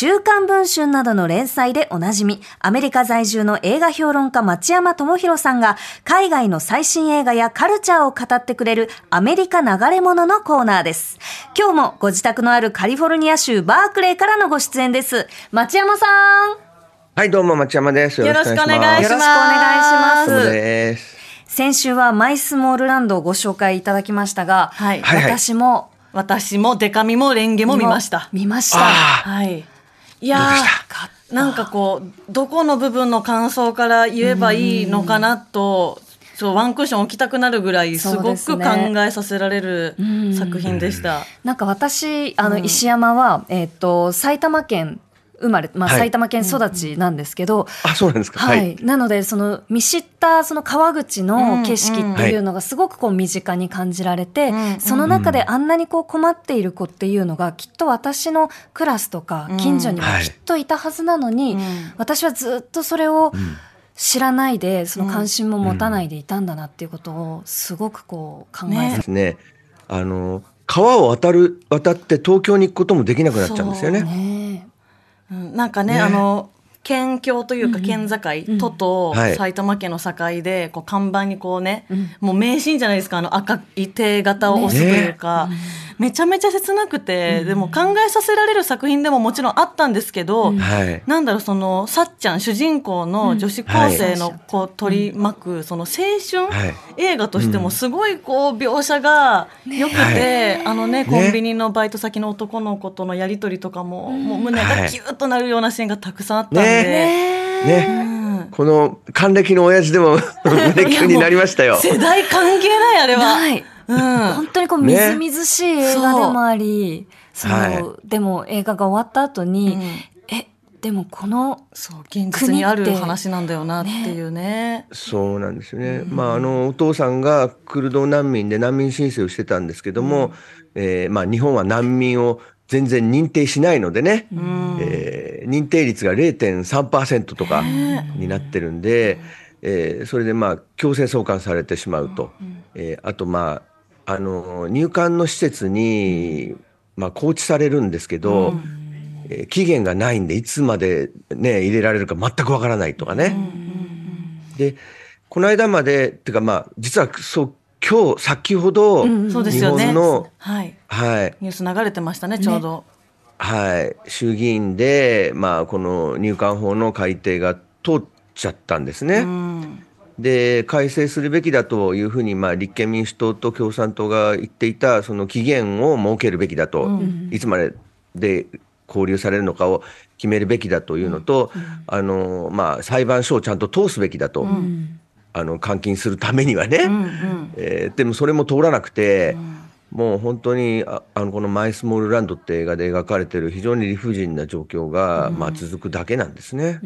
週刊文春などの連載でおなじみ、アメリカ在住の映画評論家町山智博さんが、海外の最新映画やカルチャーを語ってくれるアメリカ流れ物のコーナーです。今日もご自宅のあるカリフォルニア州バークレーからのご出演です。町山さんはい、どうも、町山です。よろしくお願いします。よろしくお願いしますそうです。先週はマイスモールランドをご紹介いただきましたが、はいはいはい私も私もデカミもレンゲも見ました。見ました。あはい。いやなんかこう、どこの部分の感想から言えばいいのかなと、そうワンクッション置きたくなるぐらいすごくね考えさせられる作品でした。なんか私あのうん。石山は、えっ、と埼玉県生まれ、まあ、はい。埼玉県育ちなんですけど、あ、そうなんですか。は、はい。い。なのでその見知ったその川口の景色っていうのがすごくこう身近に感じられて、うん。その中であんなにこう困っている子っていうのがきっと私のクラスとか近所にもはい。きっといたはずなのに、うん。私はずっとそれを知らないでその関心も持たないでいたんだなっていうことをすごくこう考えすね。あの、川を渡る、渡って東京に行くこともできなくなっちゃうんですよね。ねうん。なんかねね。あの県境というか県境、都とはい。埼玉県の境でこう看板にこうね、うん。もう名シーンじゃないですかあの赤い手形を押すというか、めちゃめちゃ切なくて、でも考えさせられる作品でももちろんあったんですけど、はい。なんだろうそのさっちゃん主人公の女子高生のこう取り巻くその青春、はい。映画としてもすごいこう描写が良くて、あのねコンビニのバイト先の男の子とのやり取りとかも、もう胸がキュッとなるようなシーンがたくさんあったんで、ね。うんこの還暦の親父でも胸キュンになりましたよ。世代関係ないあれは。本当にこうみずみずしい映画でもあり、そのはでも映画が終わった後に、うん。えでもこのそう現実にある話なんだよなっていうね。そうなんですよね。まあ、あの、お父さんがクルド難民で難民申請をしてたんですけども、えーまあ、日本は難民を全然認定しないのでね、うん。えー認定率が0.3%とかになってるんで、えーそれでまあ強制送還されてしまうと、えーあとまああの入管の施設に、まあ、拘置されるんですけど、えー期限がないんでいつまで、ね、入れられるか全くわからないとかね。でこの間までっていうかまあ実はそう今日先ほど、うんそうです日よね。本の、はい。はい、ニュース流れてましたねちょうど。はい、衆議院で、まあ、この入管法の改定が通っちゃったんですね。うんで改正するべきだというふうに、まあ、立憲民主党と共産党が言っていたその期限を設けるべきだと、うん。いつまでで交留されるのかを決めるべきだというのと、あのまあ、裁判所をちゃんと通すべきだと、あの監禁するためにはね、うんうん。えーでもそれも通らなくて、もう本当にああのこの「マイスモールランド」って映画で描かれてる非常に理不尽な状況が、まあ、続くだけなんですね。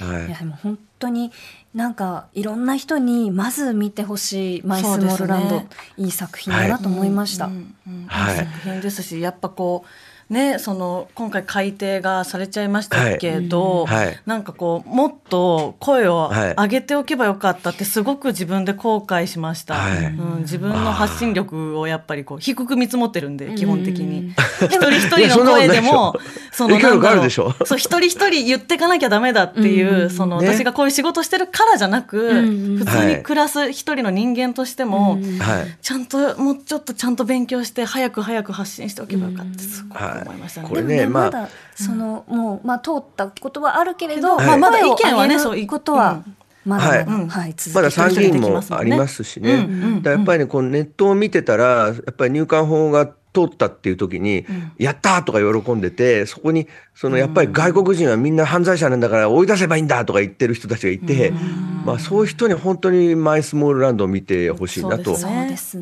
はい。いやでも本当になんかいろんな人にまず見てほしい「マイスモールランド」ね。いい作品だなと思いました。うんうんはい。いい作品ですしやっぱこうねその今回改定がされちゃいましたけど、はい。はい。なんかこうもっと声をはい上げておけばよかったってすごく自分で後悔しました、はい。うん、自分の発信力をやっぱりこう低く見積もってるんで基本的に、うん。一人一人の声でも そのそう一人一人言っていかなきゃダメだっていう、うんそのね私がこういう仕事してるからじゃなく、うん普通に暮らす一人の人間としても、ちゃんともうちょっとちゃんと勉強して早く早く発信しておけばよかった。すごく思いましたね。これでもねねまだそのもうまあ通ったことはあるけれど、はい。まあまだはい意見はねそう意見はねそうことはまだまだはい。はい続まだ参議院もありますしね、うんうんうん。だやっぱりねこのネットを見てたらやっぱり入管法が通ったっていう時に、やったーとか喜んでて、そこに、そのやっぱり外国人はみんな犯罪者なんだから追い出せばいいんだとか言ってる人たちがいて、まあそういう人に本当にマイスモールランドを見てほしいなと。そうです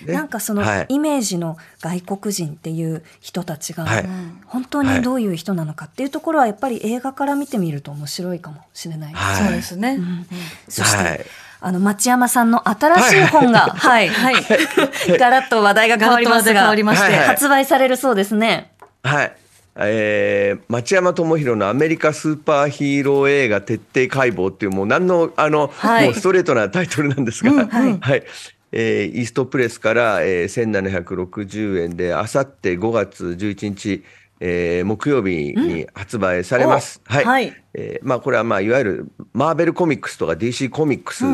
ね。ねなんかそのはい。イメージの外国人っていう人たちがはい。本当にどういう人なのかっていうところはやっぱり映画から見てみると面白いかもしれないですね。はい。そうですね。そして、はい。あの町山さんの新しい本が、はい、はい、ガラッと話題が変わりますガラッと話題変が、わりましてはい。はい発売されるそうですね。はい。えー、町山智博のアメリカスーパーヒーロー映画徹底解剖っていうもう何のあの、はい。もうストレートなタイトルなんですが、はい、えーイーストプレスから、えー、1760円であさって5月11日、えー木曜日に発売されます。はい。はい。えーまあこれはまあいわゆるマーベルコミックスとか DC コミックス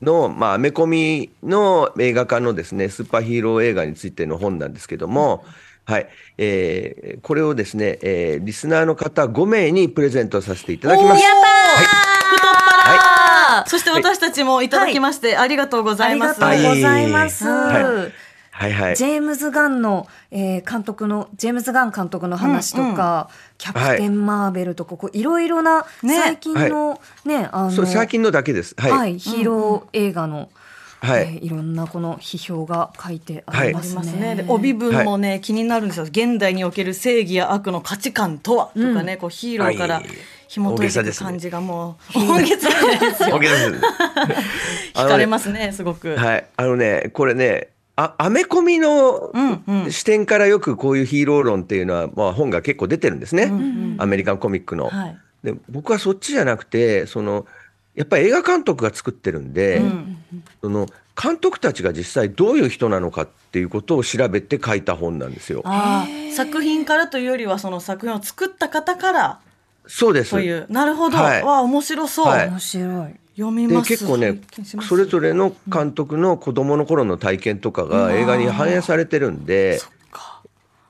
の、まあアメコミの映画化のですねスーパーヒーロー映画についての本なんですけども、はい、えーこれをですね、えーリスナーの方5名にプレゼントさせていただきます。やったー太っ腹、そして私たちもいただきまして、ありがとうございます。ありがとうございます。はいはいはい。ジェームズ・ガンの、えー監督のジェームズ・ガン監督の話とか、キャプテン・マーベルとかこういろいろなね最近のね、あのそう最近のだけです。はい。はい、ヒーロー映画の、はいえーいろんなこの批評が書いてありますね。ますね。で帯文もね、気になるんですよ。現代における正義や悪の価値観とは、とかね、こうヒーローからはい紐解いていく感じがもう大げさですよ。OK です。惹かれますね、すごく。はい。あのね、これね、あアメコミのうんうん視点からよくこういうヒーロー論っていうのは、まあ、本が結構出てるんですね、アメリカンコミックの。はいで僕はそっちじゃなくてそのやっぱり映画監督が作ってるんで、その監督たちが実際どういう人なのかっていうことを調べて書いた本なんですよ。作品からというよりはその作品を作った方からそうです。という。なるほど、はい。わあ面白そう、はい。面白い。で読みます。結構ねそれぞれの監督の子供の頃の体験とかが映画に反映されてるんで、そ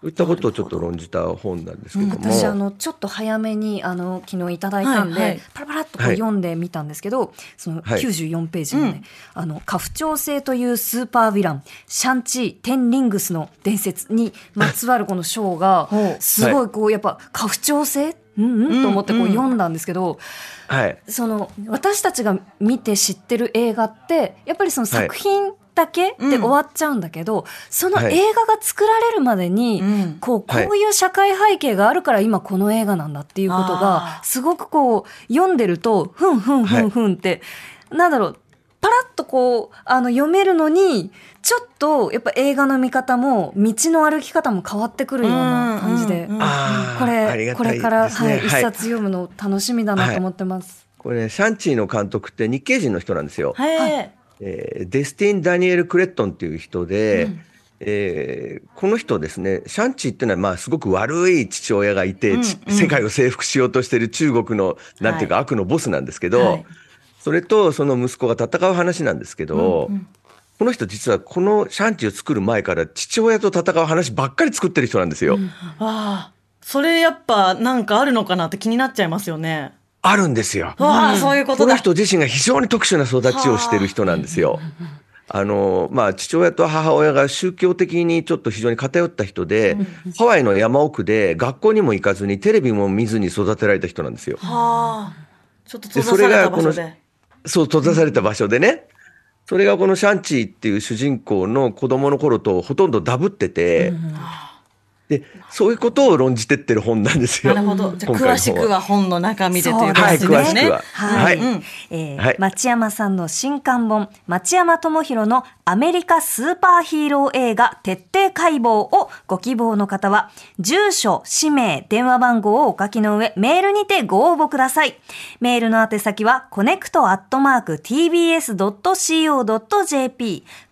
ういったことをちょっと論じた本なんですけども。私あのちょっと早めにあの昨日いただいたんで、はいはい。パラパラっと読んでみたんですけど、そのはい。94ページのね、あの家父長制というスーパーヴィランシャンチー・テンリングスの伝説にまつわるこの章がすごいこうやっぱ家父長制うんうんと思ってこう読んだんですけど、はい。その私たちが見て知ってる映画ってやっぱりその作品だけで終わっちゃうんだけど、そのはい。映画が作られるまでに、うん。こうこはい。ういう社会背景があるから今この映画なんだっていうことあがーすごくこう読んでるとふんふんふんふんって、なんだろうパラッとこうあの読めるのにちょっとやっぱ映画の見方も道の歩き方も変わってくるような感じで、うんうんうん。これこれから、はい、一冊読むの楽しみだなと思ってます。これね、シャンチーの監督って日系人の人なんですよ。はい、えーデスティン・ダニエル・クレットンっていう人で、えーこの人ですね、シャンチーっていうのはまあすごく悪い父親がいて、ち世界を征服しようとしている中国のなんていうか悪のボスなんですけど、はいそれとその息子が戦う話なんですけど、この人実はこのシャンチーを作る前から父親と戦う話ばっかり作ってる人なんですよ。わあそれやっぱなんかあるのかなって気になっちゃいますよね。あるんですよ。わあ、そういうこことのだ人自身が非常に特殊な育ちをしてる人なんですよ。あの、まあ、父親と母親が宗教的にちょっと非常に偏った人で、ハワイの山奥で学校にも行かずにテレビも見ずに育てられた人なんですよ。はあ。ちょっと閉ざされた場所でそう、閉ざされた場所でね。それがこのシャンチーっていう主人公の子供の頃とほとんどダブってて、で、そういうことを論じてってる本なんですよ。なるほど。じゃ詳しくは本の中身でというそうはい、感じですね。詳しくは。はい、うん。えーはい。町山さんの新刊本町山智浩のアメリカスーパーヒーロー映画徹底解剖をご希望の方は住所氏名電話番号をお書きの上メールにてご応募ください。メールの宛先はコネクトアットマーク tbs.co.jp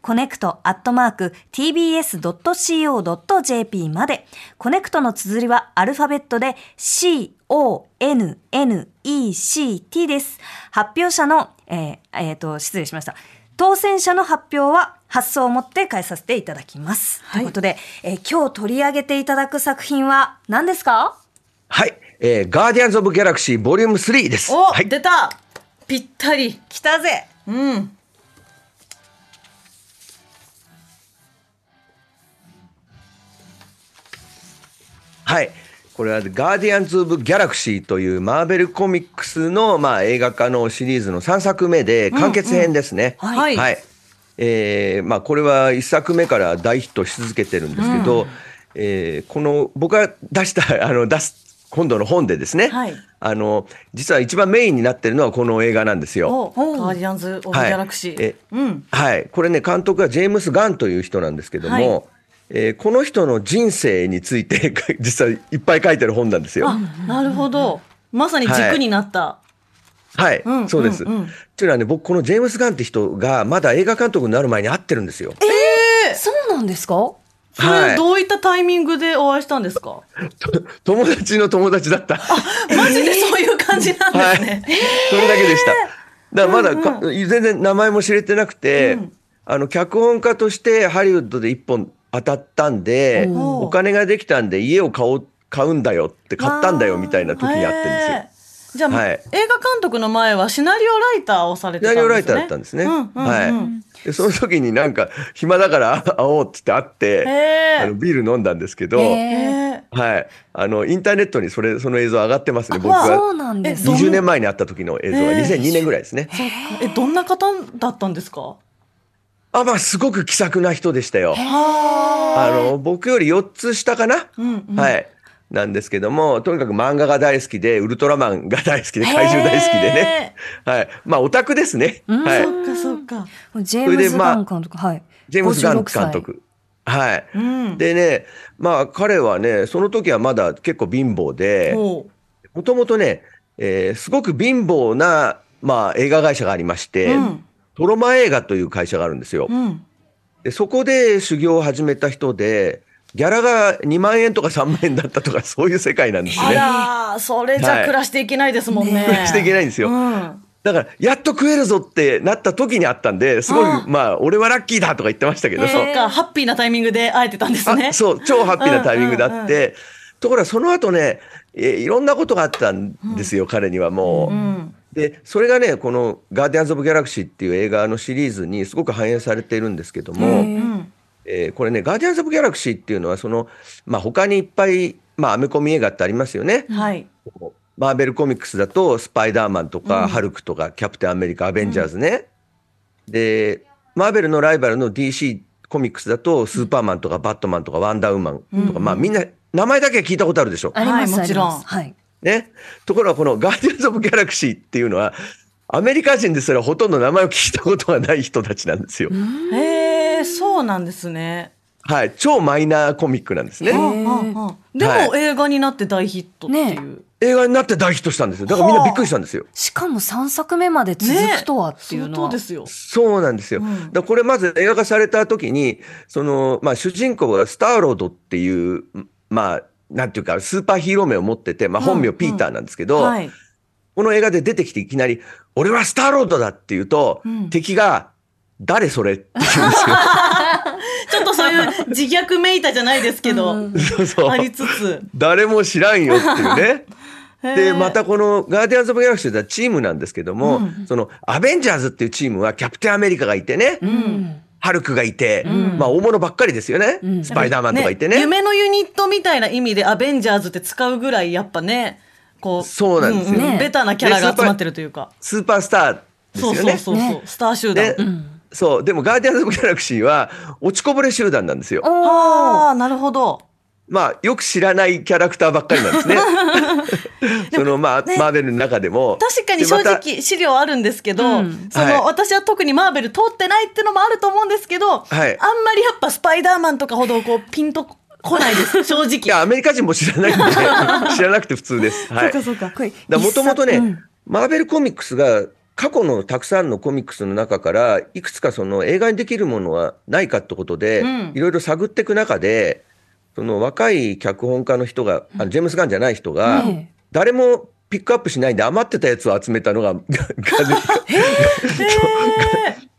コネクトアットマーク tbs.co.jp までコネクトの綴りはアルファベットで CONNECT です。発表者の、えーえーと、失礼しました。当選者の発表は発送をもって代えさせていただきます。はいということで、えー今日取り上げていただく作品は何ですか？はい。えーガーディアンズ・オブ・ギャラクシー、ボリューム3です。お、はい。出たぴったり来たぜうんはい。これはガーディアンズ・オブ・ギャラクシーというマーベルコミックスの、まあ、映画化のシリーズの3作目で完結編ですね。うんうんはいはい。えーまあ、これは1作目から大ヒットし続けてるんですけど、えーこの僕が出した あの出す今度の本でですね、はいあの実は一番メインになってるのはこの映画なんですよ。おガーディアンズ・オブ・ギャラクシー。えうん。はい、これね監督はジェームス・ガンという人なんですけども、はいえーこの人の人生について 実際いっぱい書いてる本なんですよ。あ、なるほど。まさに軸になった。はい、うんそうです。うんうんいうのはね僕このジェームス・ガンって人がまだ映画監督になる前に会ってるんですよ。そうなんですか？それはいどういったタイミングでお会いしたんですか？友達の友達だった。マジでそういう感じなんですね。それだけでした。だからまだか、全然名前も知れてなくて、うんあの脚本家としてハリウッドで一本当たったんで、おお金ができたんで家を買おう買うんだよって買ったんだよみたいな時にあってんですよ。じゃあ、はい映画監督の前はシナリオライターをされてシたんですね。ナリオライターだったんですね。うんうんうんはい。でその時になんか暇だから 会おうっつって会って、あのビール飲んだんですけど、はい。あのインターネットにそれその映像上がってますね。僕わあがそうなんですえね。20年前に会った時の映像がへー2002年ぐらいですね。え、どんな方だったんですか？あまあすごく気さくな人でしたよ。はあの僕より4つ下かな、うんうん。はい。なんですけどもとにかく漫画が大好きでウルトラマンが大好きで怪獣大好きでね、はい、まあオタクですね、はい、そっかそっか。ジェームズ・ガン監督、はい。ジェームス・ガン56歳監。督。はい、うん。でねまあ彼はねその時はまだ結構貧乏でもともとね、えーすごく貧乏な、まあ、映画会社がありまして、うんトロマ映画という会社があるんですよ。うん。でそこで修行を始めた人でギャラが2万円とか3万円だったとか そういう世界なんですあね。らー、それじゃ暮らしていけないですもんね。暮らしていけないんですようん。だからやっと食えるぞってなった時にあったんですごいあまあ俺はラッキーだとか言ってましたけど、そっか、ハッピーなタイミングで会えてたんですね。あそう超ハッピーなタイミングだって、ところがその後ねえいろんなことがあったんですよ、彼にはもう。うん。でそれがねこの「ガーディアンズ・オブ・ギャラクシー」っていう映画のシリーズにすごく反映されているんですけども、うん。えーこれね「ガーディアンズ・オブ・ギャラクシー」っていうのはその、まあ、他にいっぱい、まあ、アメコミ映画ってありますよね。はい。マーベルコミックスだとスパイダーマンとか、うんハルクとかキャプテンアメリカアベンジャーズね。でマーベルのライバルの DC コミックスだとスーパーマンとかバットマンとかワンダーウーマンとか、うんまあみんな名前だけは聞いたことあるでしょ。あります、はいもちろんありますはい。ね。ところがこのガーディアンズ・オブ・ギャラクシーっていうのはアメリカ人ですらほとんど名前を聞いたことがない人たちなんですよ。へえ、そうなんですね。はい。超マイナーコミックなんですね。はあはあはあでも、は映画になって大ヒットっていう。ね映画になって大ヒットしたんですよ。だからみんなびっくりしたんですよ。しかも3作目まで続くとはっていうのは。相当ですよ。そうなんですよ。うんだこれまず映画化された時に、その、まあ主人公がスターロードっていう、まあ、なんていうか、スーパーヒーロー名を持ってて、まあ本名ピーターなんですけど、はい。この映画で出てきていきなり、俺はスターロードだって言うと、うん敵が、誰それって言うんですよ。ちょっとそういう自虐めいたじゃないですけど、そうそうありつつ。誰も知らんよっていうね。へで、ーまたこのガーディアンズ・オブ・ギャラクシーはチームなんですけども、そのアベンジャーズっていうチームはキャプテンアメリカがいてね、うんハルクがいて、んまあ大物ばっかりですよね。んスパイダーマンとかいてね。夢のユニットみたいな意味でアベンジャーズって使うぐらいやっぱね、こう、そうなんですよねベタなキャラが集まってるというか。スーパースターですそうよね。そうそうそう、ねスター集団。でそう。でもガーディアンズ・オブ・ギャラクシーは落ちこぼれ集団なんですよ。ああ、なるほど。まあよく知らないキャラクターばっかりなんですね。そのまあ、マーベルの中でも。確かに正直資料あるんですけど、うん。その、はい。私は特にマーベル通ってないってのもあると思うんですけど、はい。あんまりやっぱスパイダーマンとかほどこうピンとこないです 正直。いや、アメリカ人も知らないんで、知らなくて普通です。はい。そうかこれもともとね、うん。マーベルコミックスが過去のたくさんのコミックスの中からいくつかその映画にできるものはないかってことで、うん。いろいろ探っていく中でその若い脚本家の人が、あのジェームス・ガンじゃない人が、ええ誰もピックアップしないんで余ってたやつを集めたのが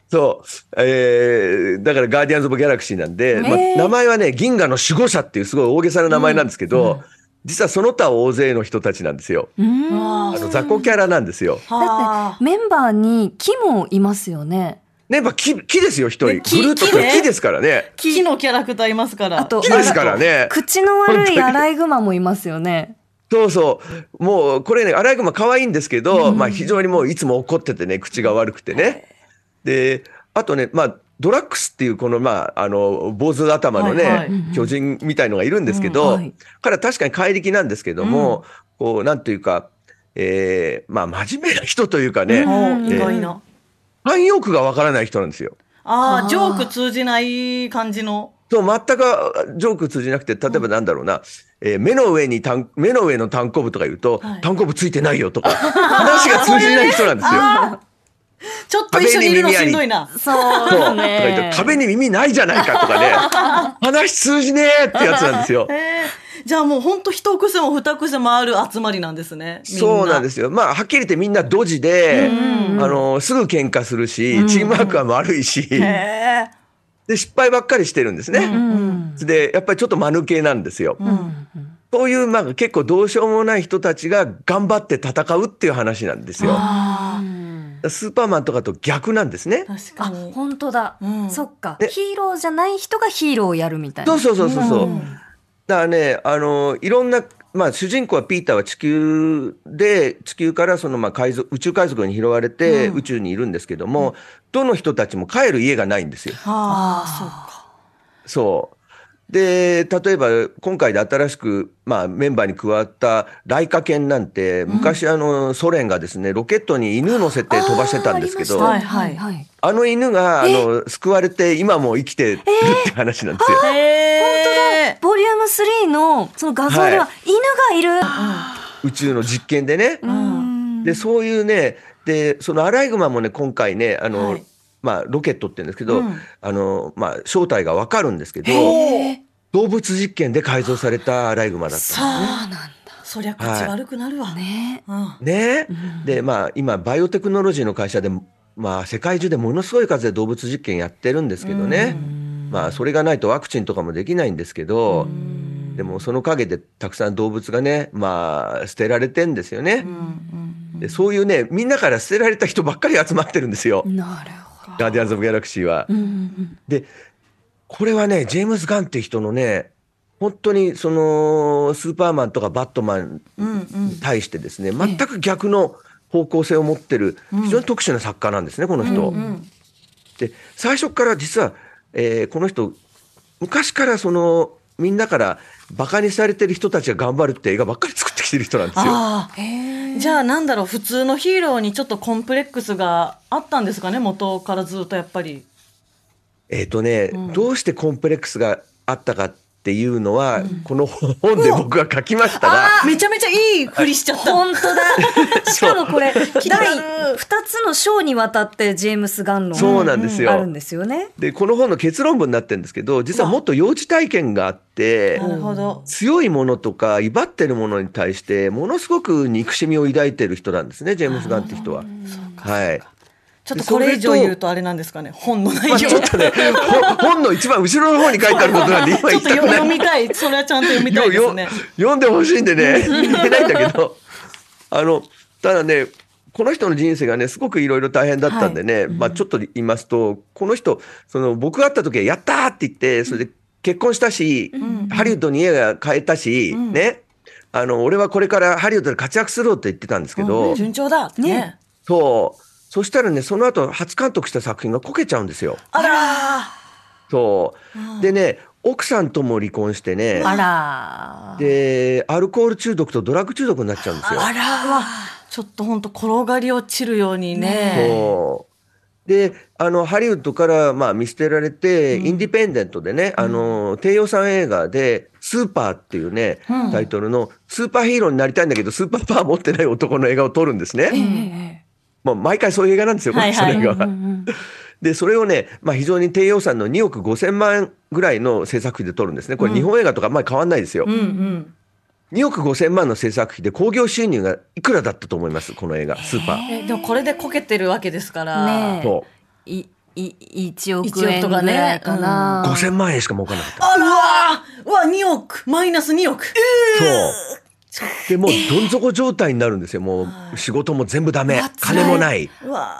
そう、えーだからガーディアンズ・オブ・ギャラクシーなんで、まあ名前はね銀河の守護者っていうすごい大げさな名前なんですけど、実はその他大勢の人たちなんですよ。うんああの雑魚キャラなんですよ。はメンバーにキもいますよね。ね、やっぱ木木ですよ、一人。ね木グルートって木ね木ですからね。木のキャラクターいますから。あと、木ですからね。口の悪いアライグマもいますよね。そうそう。もう、これね、アライグマ可愛いんですけど、まあ非常にもういつも怒っててね、口が悪くてね。で、あとね、まあ、ドラッグスっていうこの、まあ、あの、坊主頭のね、はいはい巨人みたいのがいるんですけど、うんはい彼は確かに怪力なんですけども、こう、なんというか、えーまあ、真面目な人というかね、おえ意外な。慣用句がわからない人なんですよ。ああ、ジョーク通じない感じの。そう、全くジョーク通じなくて、例えばなんだろうな、えー目の上にたん、目の上の単行部とか言うと、はい単行部ついてないよとか、話が通じない人なんですよ。ちょっと一緒にいるのしんどいな。そうそう。とか言って、壁に耳ないじゃないかとかね、話通じねえってやつなんですよ。えーじゃあもう本当一癖も二癖もある集まりなんですね。みそうなんですよ。まあ、はっきり言ってみんなドジで、うんあの、すぐ喧嘩するし、チームワークは悪いし。で、失敗ばっかりしてるんですね。うんで、やっぱりちょっと間抜けなんですよ。うん。そういう、まあ、結構どうしようもない人たちが頑張って戦うっていう話なんですよ。あスーパーマンとかと逆なんですねあ、。確あかに。本当だ、うんそっか、でヒーローじゃない人がヒーローをやるみたいなそうそうそうそうそう。うんだからね、あの、いろんな、まあ、主人公はピーターは地球で、地球からその、まあ、海賊、宇宙海賊に拾われて、うん宇宙にいるんですけども、どの人たちも帰る家がないんですよ。ああ、そうか。そう。で、例えば、今回で新しく、まあ、メンバーに加わったライカ犬なんて、昔、あの、ソ連がですね、ロケットに犬乗せて飛ばしてたんですけど、ああの犬が、あの、救われて、今も生きてるって話なんですよ。へえ。ボリューム3のその画像ではは犬がいる、宇宙の実験でね。うんで、そういうね、で、そのアライグマもね、今回ね、あの、はいまあ、ロケットって言うんですけど、うんあの、まあ、正体がわかるんですけど、動物実験で改造されたアライグマだったんですさあ、そりゃ口悪くなるわ。ねうん。ね。で、まあ、今、バイオテクノロジーの会社で、まあ、世界中でものすごい数で動物実験やってるんですけどね。まあ、それがないとワクチンとかもできないんですけど、でもその陰でたくさん動物がね、まあ、捨てられてんですよね。でそういうね、みんなから捨てられた人ばっかり集まってるんですよ。なるほガーディアンズ・オブ・ギャラクシーは。ど、うんうんで、これはね、ジェームズ・ガンって人のね、本当にそのスーパーマンとかバットマンうんうんに。対してですね、全く逆の方向性を持ってる非常に特殊な作家なんですね、この人。うんで、最初から実は、えーこの人、昔からその、みんなからバカにされてる人たちが頑張るって映画ばっかり作ってきてる人なんですよ。じゃあなんだろう普通のヒーローにちょっとコンプレックスがあったんですかね元からずっとやっぱり。えっ、とね、うんどうしてコンプレックスがあったかっていうのは、この本で僕が書きましたが、めちゃめちゃいいふりしちゃった。本当だ。しかもこれ第る。2つの章にわたってジェームス・ガンのそうなんですよ。あるんですよね。で、この本の結論文になってるんですけど、実はもっと幼児体験があってな、るほど。強いものとか威張ってるものに対してものすごく憎しみを抱いてる人なんですねジェームス・ガンって人は。はい。ちょっとこれ以上言うとあれなんですかね本の内まあ、容。ちょっとね、ほ本の一番後ろの方に書いてあることなんで今 ちょっと。読みたい。それはちゃんと読みたいですね。読んでほしいんでね、言えないんだけど、あの、ただね、この人の人生がね、すごくいろいろ大変だったんでね、まあちょっと言いますと、この人、その僕が会った時は、やったーって言って、それで結婚したし、ハリウッドに家が買えたし、んね、あの、俺はこれからハリウッドで活躍するって言ってたんですけど、順調だ。ね。そう。そしたらね、その後、初監督した作品がこけちゃうんですよ。あらそう。でね、奥さんとも離婚してね、あらで、アルコール中毒とドラッグ中毒になっちゃうんですよ。あらちょっと本当転がり落ちるようにね。そう。で、あの、ハリウッドから、まあ、見捨てられて、インディペンデントでね、あの、低予算映画で、スーパーっていうね、うんタイトルの、スーパーヒーローになりたいんだけど、スーパーパワー持ってない男の映画を撮るんですね。えまあ、毎回そういう映画なんですよ、この人の映画は。で、それをね、まあ、非常に低予算の2億5千万ぐらいの制作費で撮るんですね。これ、日本映画とかあんまり変わんないですよ。うんうん。2億5千万の制作費で興行収入がいくらだったと思いますこの映画、スーパー。えでもこれでこけてるわけですから。ねえそいい1億円ぐとかねらいかう。な、5000万円しか儲かんなかった。あらーうわ、2億マイナス2億そう。でもうどん底状態になるんですよ。もう仕事も全部ダメ、金もない、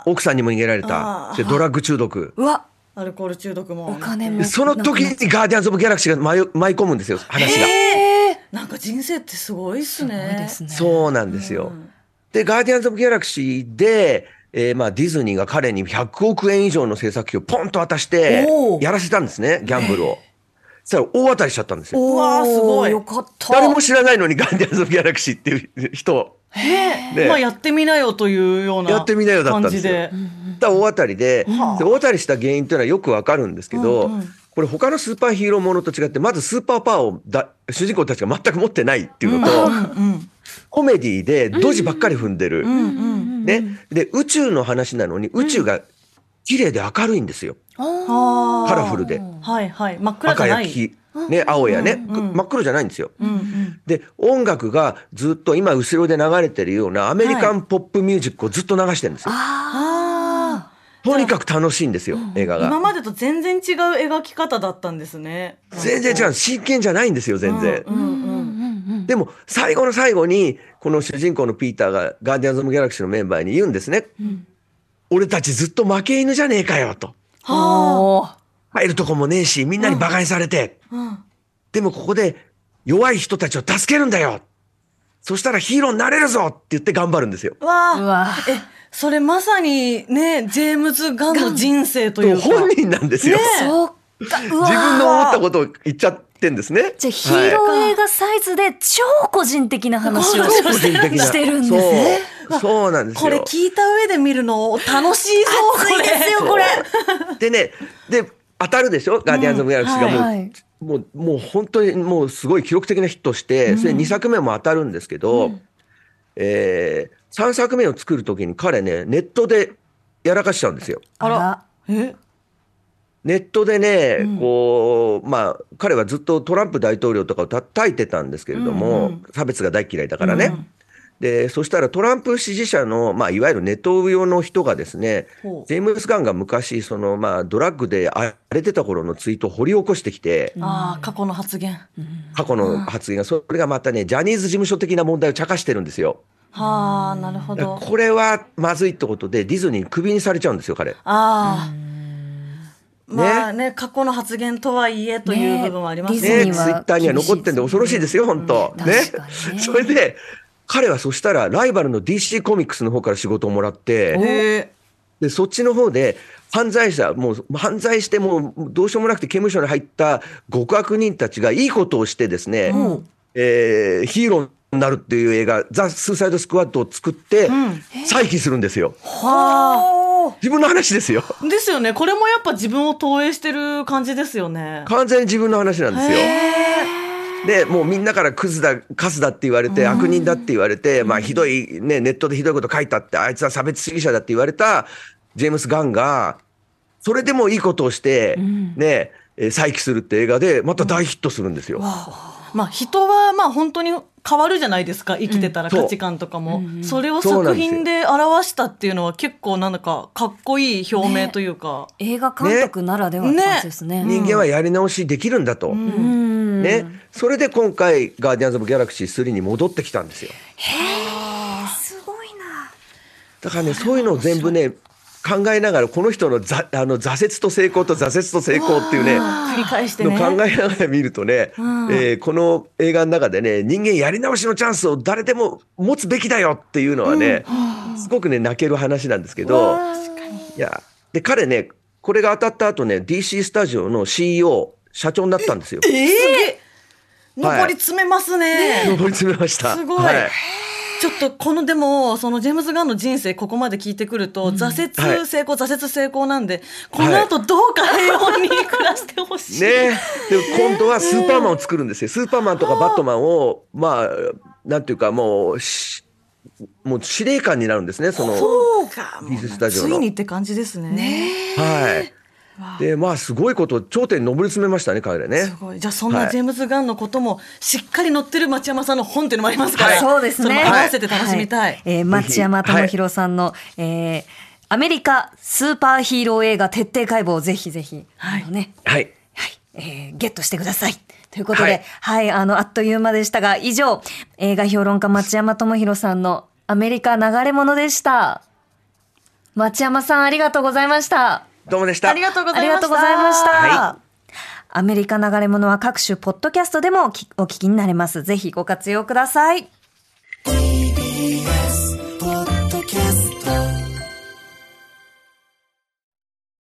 奥さんにも逃げられあたー、でドラッグ中毒。うわ、アルコール中毒もお金もで。その時にガーディアンズ・オブ・ギャラクシーが舞い舞い込むんですよ、話が。なんか人生ってすごいっすね。すね。そうなんですよ。で、ガーディアンズ・オブ・ギャラクシーで、えーまあ、ディズニーが彼に100億円以上の制作費をポンと渡してやらせたんですね、ギャンブルを。そしたら大当たりしちゃったんですよ。うすごいよかった。誰も知らないのにガーディアンズ・オブ・ギャラクシーっていう人、ねねまあやってみなよというようなやってみなよだったんですよ大当たりで、で大当たりした原因というのはよくわかるんですけど、うんうんこれ他のスーパーヒーローものと違って、まずスーパーパワーをだ主人公たちが全く持ってないっていうのと、うんコメディでドジばっかり踏んでる。うんうんね。で、宇宙の話なのに宇宙が綺麗で明るいんですよ。カラフルで。はいはい真っ暗じ赤ゃない。や黄、ね、青やね、うんうん真っ黒じゃないんですよ。うんうんで、音楽がずっと今後ろで流れてるようなアメリカンポップミュージックをずっと流してるんですよ。あとにかく楽しいんですよ、映画あ今が。までと全然違う描き方だったんですね。全然違う。真剣じゃないんですよ、全然。うんうんでも、最後の最後に、この主人公のピーターがガーディアンズ・オブ・ギャラクシーのメンバーに言うんですね。俺たちずっと負け犬じゃねえかよ、と。おー入るとこもねえし、みんなに馬鹿にされて。うんでもここで弱い人たちを助けるんだよ。そしたらヒーローになれるぞって言って頑張るんですよ。うわあうわえそれまさにねジェームズ・ガンの人生というか。本人なんですよ。ねそうか。うわ自分の思ったことを言っちゃってんですね。じゃあヒーロー映画サイズで超個人的な話をしてるんですね。そう。そうなんですよ。これ聞いた上で見るの楽しいぞこれ。熱いですよこれ。でね、で、当たるでしょ？ガーディアンズ・オブ・ギャラクシーがもう、はいもう、もう本当にもうすごい記録的なヒットして、それ2作目も当たるんですけど、えー、3作目を作るときに彼ね、ネットでやらかしちゃうんですよ。あらえ？ネットでね、こう、まあ、彼はずっとトランプ大統領とかを叩いてたんですけれども、うんうん差別が大嫌いだからね。で、そしたらトランプ支持者の、まあ、いわゆるネトウヨの人がですねジェームス・ガンが昔、その、まあ、ドラッグで荒れてた頃のツイートを掘り起こしてきて、ああ過去の発言。過去の発言が、それがまたね、ジャニーズ事務所的な問題を茶化してるんですよ。はあなるほど。これはまずいってことで、ディズニーにクビにされちゃうんですよ、彼。ああ。まあね過去の発言とはいえという部分はありますね。ね、ツイッターには残ってんで恐ろしいですよ、本当。うん。ね。それで、彼はそしたらライバルの DC コミックスの方から仕事をもらって。で、そっちの方で犯罪者、もう犯罪してもうどうしようもなくて刑務所に入った極悪人たちがいいことをしてですね、えーヒーローになるっていう映画、ザ・スーサイド・スクワッドを作って、再起するんですよ。は自分の話ですよ。あ。ですよね。これもやっぱ自分を投影してる感じですよね。完全に自分の話なんですよ。で、もうみんなからクズだ、カスだって言われて、悪人だって言われて、まあひどい、ね、ネットでひどいこと書いたって、あいつは差別主義者だって言われた、ジェームス・ガンが、それでもいいことをして、ね、えー再起するって映画で、また大ヒットするんですよ。まあ人はまあ本当に変わるじゃないですか生きてたら価値観とかも、それをそうなんですよ作品で表したっていうのは結構なんだかかっこいい表明というか、映画監督ならではって感じですね。人間はやり直しできるんだと。うんね。それで今回、ガーディアンズ・オブ・ギャラクシー3に戻ってきたんですよ。すごいな。だからね、そういうのを全部ね、考えながら、この人のざあの挫折と成功と挫折と成功っていうね、繰り返してのね考えながら見るとね、えーこの映画の中でね、人間やり直しのチャンスを誰でも持つべきだよっていうのはね、すごくね、泣ける話なんですけど、いや、で、彼ね、これが当たった後ね、DC スタジオの CEO、社長になったんですよ。ええ。はい。上り詰めますね、上り詰めました。すごいちょっとこのでもそのジェームズ・ガンの人生ここまで聞いてくると、挫はい折成功、挫折成功なんでこの後どうか平穏に暮らしてほしい、ね。で今度はスーパーマンを作るんですよ。スーパーマンとかバットマンを、まあ、なんていうか、もう、しもう司令官になるんですね、その。そうか。ディズスタジオの。ついにって感じですね。はい。で、まあ、すごいこと、頂点に上り詰めましたね、彼らねす。ごいじゃあそんはないジェームズ・ガンのこともしっかり載ってる町山さんの本っていうのもありますから、そうですね。合わせて楽しみたい、はえー町山智博さんの、えーアメリカスーパーヒーロー映画徹底解剖ぜひぜひ、はいあのね、はい。はい、えーゲットしてください。ということで、はい、あの、あっという間でしたが、以上、映画評論家町山智博さんのアメリカ流れ物でした。町山さん、ありがとうございました。どうもでした。ありがとうございました。ありがとうございましたはアメリカ流れ物は各種ポッドキャストでもお聞きになれます。ぜひご活用ください。